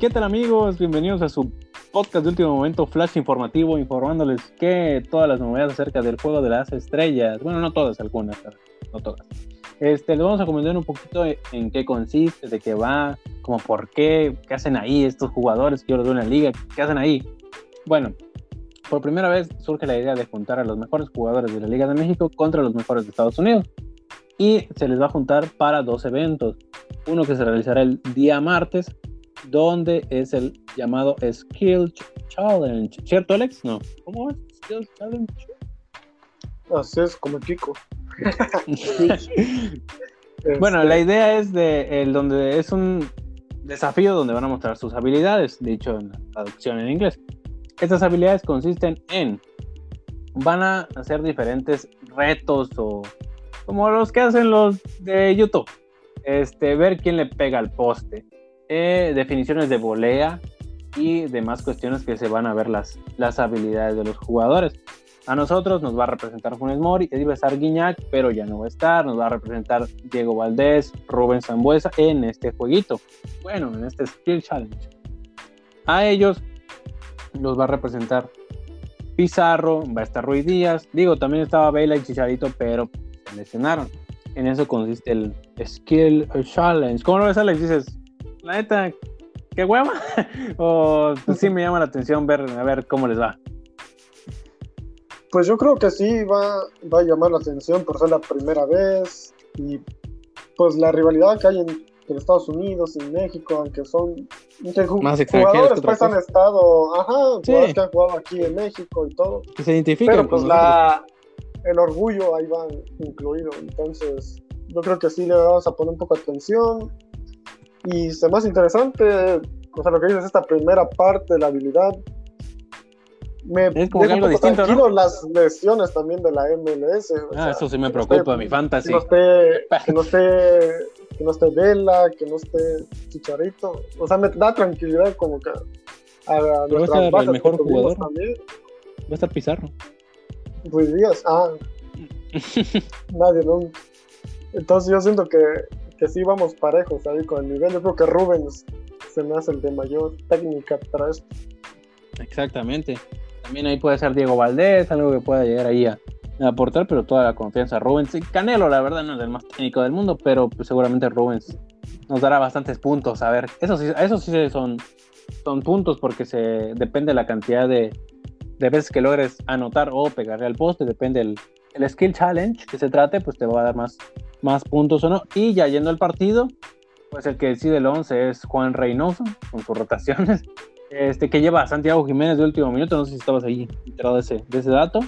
¿Qué tal amigos? Bienvenidos a su podcast de último momento, flash informativo, informándoles que todas las novedades acerca del juego de las estrellas, bueno, no todas, algunas, no todas. Este, les vamos a comentar un poquito en qué consiste, de qué va, como por qué, qué hacen ahí estos jugadores que yo en la liga, qué hacen ahí. Bueno, por primera vez surge la idea de juntar a los mejores jugadores de la Liga de México contra los mejores de Estados Unidos. Y se les va a juntar para dos eventos. Uno que se realizará el día martes, donde es el llamado Skill Challenge. ¿Cierto, Alex? No. ¿Cómo es? Skill Challenge. Así es, como Kiko. bueno, la este idea es de el donde es un desafío donde van a mostrar sus habilidades, dicho en la traducción en inglés. Estas habilidades consisten en van a hacer diferentes retos o como los que hacen los de YouTube. Este, ver quién le pega al poste. Eh, definiciones de volea y demás cuestiones que se van a ver las, las habilidades de los jugadores. A nosotros nos va a representar Funes Mori, iba a estar Guiñac, pero ya no va a estar. Nos va a representar Diego Valdés, Rubén Zambuesa en este jueguito. Bueno, en este Skill Challenge. A ellos los va a representar Pizarro, va a estar Ruiz Díaz. Digo, también estaba Vela y Chicharito, pero lesionaron. En eso consiste el Skill Challenge. ¿Cómo lo ves, Alex? Dices, la neta, qué hueva. o pues, sí me llama la atención ver, a ver cómo les va. Pues yo creo que sí va, va a llamar la atención por ser la primera vez y pues la rivalidad que hay en, Estados Unidos y México, aunque son más jugadores pues han estado, ajá, jugadores que han jugado aquí en México y todo. Que se identifican. Pero pues la, el orgullo ahí va incluido, entonces yo creo que sí le vamos a poner un poco de atención y se más interesante, o sea, lo que dices, esta primera parte de la habilidad me es como algo distinto, ¿no? las lesiones también de la MLS. Ah, eso sí me preocupa, mi fantasy. Que no, esté, que no esté, que no esté Vela, que no esté Chicharito. O sea, me da tranquilidad como que a, a Pero va a estar el mejor jugador. También. Va a estar Pizarro. Ruiz Díaz, ah. Nadie nunca. Entonces yo siento que, que sí vamos parejos ahí con el nivel. Yo creo que Rubens se me hace el de mayor técnica para esto. Exactamente. También ahí puede ser Diego Valdés, algo que pueda llegar ahí a, aportar, pero toda la confianza Rubens. Canelo, la verdad, no es el más técnico del mundo, pero pues, seguramente Rubens nos dará bastantes puntos. A ver, eso sí, eso sí son, son puntos porque se depende la cantidad de, veces que logres anotar o pegarle al poste, depende el, el skill challenge que se trate, pues te va a dar más, más puntos o no. Y ya yendo al partido, pues el que decide el 11 es Juan Reynoso, con sus rotaciones este, que lleva a Santiago Jiménez de último minuto, no sé si estabas ahí enterado de ese, de ese dato,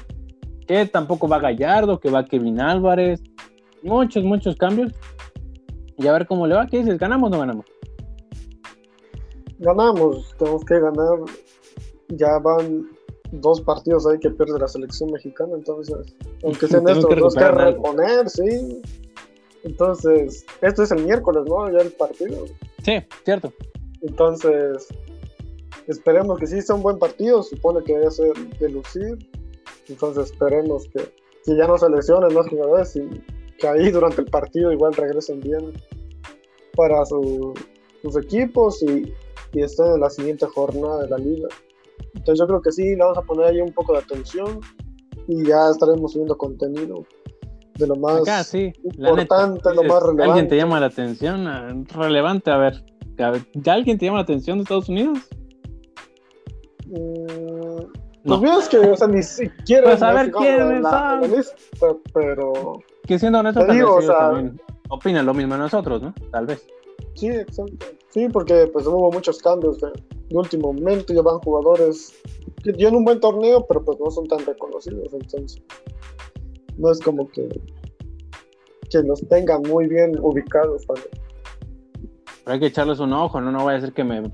que tampoco va Gallardo, que va Kevin Álvarez, muchos, muchos cambios, y a ver cómo le va, ¿qué dices? ¿Ganamos o no ganamos? Ganamos, tenemos que ganar, ya van dos partidos ahí que pierde la selección mexicana, entonces, aunque sean estos dos que reponer, sí. Entonces, esto es el miércoles, ¿no? Ya el partido. Sí, cierto. Entonces, esperemos que sí sea un buen partido, supone que debe ser de lucir, entonces esperemos que, si ya no se lesionen los jugadores y que ahí durante el partido igual regresen bien para sus equipos y, estén en la siguiente jornada de la liga. Entonces yo creo que sí, le vamos a poner ahí un poco de atención y ya estaremos subiendo contenido de lo más importante, lo más relevante. ¿Alguien te llama la atención? Relevante, a ver, ¿ya alguien te llama la atención de Estados Unidos? Mm, no. Pues que, o sea, ni siquiera. Pues a ver quién es pero. Que siendo honesto, digo, o sea, también opinan lo mismo de nosotros, ¿no? Tal vez. Sí, exacto. Sí, porque pues hubo muchos cambios de, último momento, ya van jugadores que dieron un buen torneo, pero pues no son tan reconocidos, entonces no es como que que los tengan muy bien ubicados. Pero hay que echarles un ojo, no, no vaya a ser que me o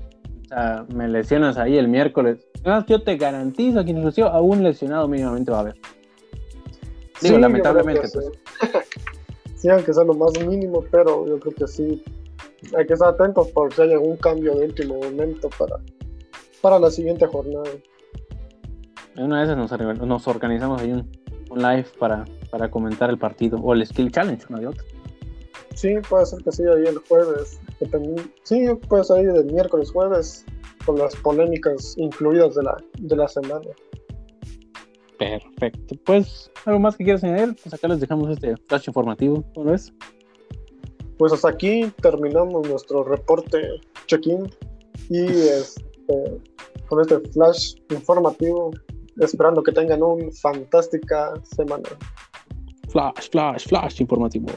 sea, me lesionas ahí el miércoles. Además, yo te garantizo que inclusive a un lesionado mínimamente va a haber. Digo, lamentablemente. Pues. Sí. aunque sea lo más mínimo, pero yo creo que sí. Hay que estar atentos por si hay algún cambio de último momento para, para la siguiente jornada. Una vez nos, nos organizamos ahí un, live para, para comentar el partido o el Skill Challenge, una de otra. Sí, puede ser que sí, ahí el jueves. Sí, puede ser ahí del miércoles, jueves, con las polémicas incluidas de la, de la semana. Perfecto. Pues, ¿algo más que quieras añadir? Pues acá les dejamos este flash informativo. ¿Cómo ves? Pues hasta aquí terminamos nuestro reporte check-in y este, con este flash informativo, esperando que tengan una fantástica semana. Flash, flash, flash informativo.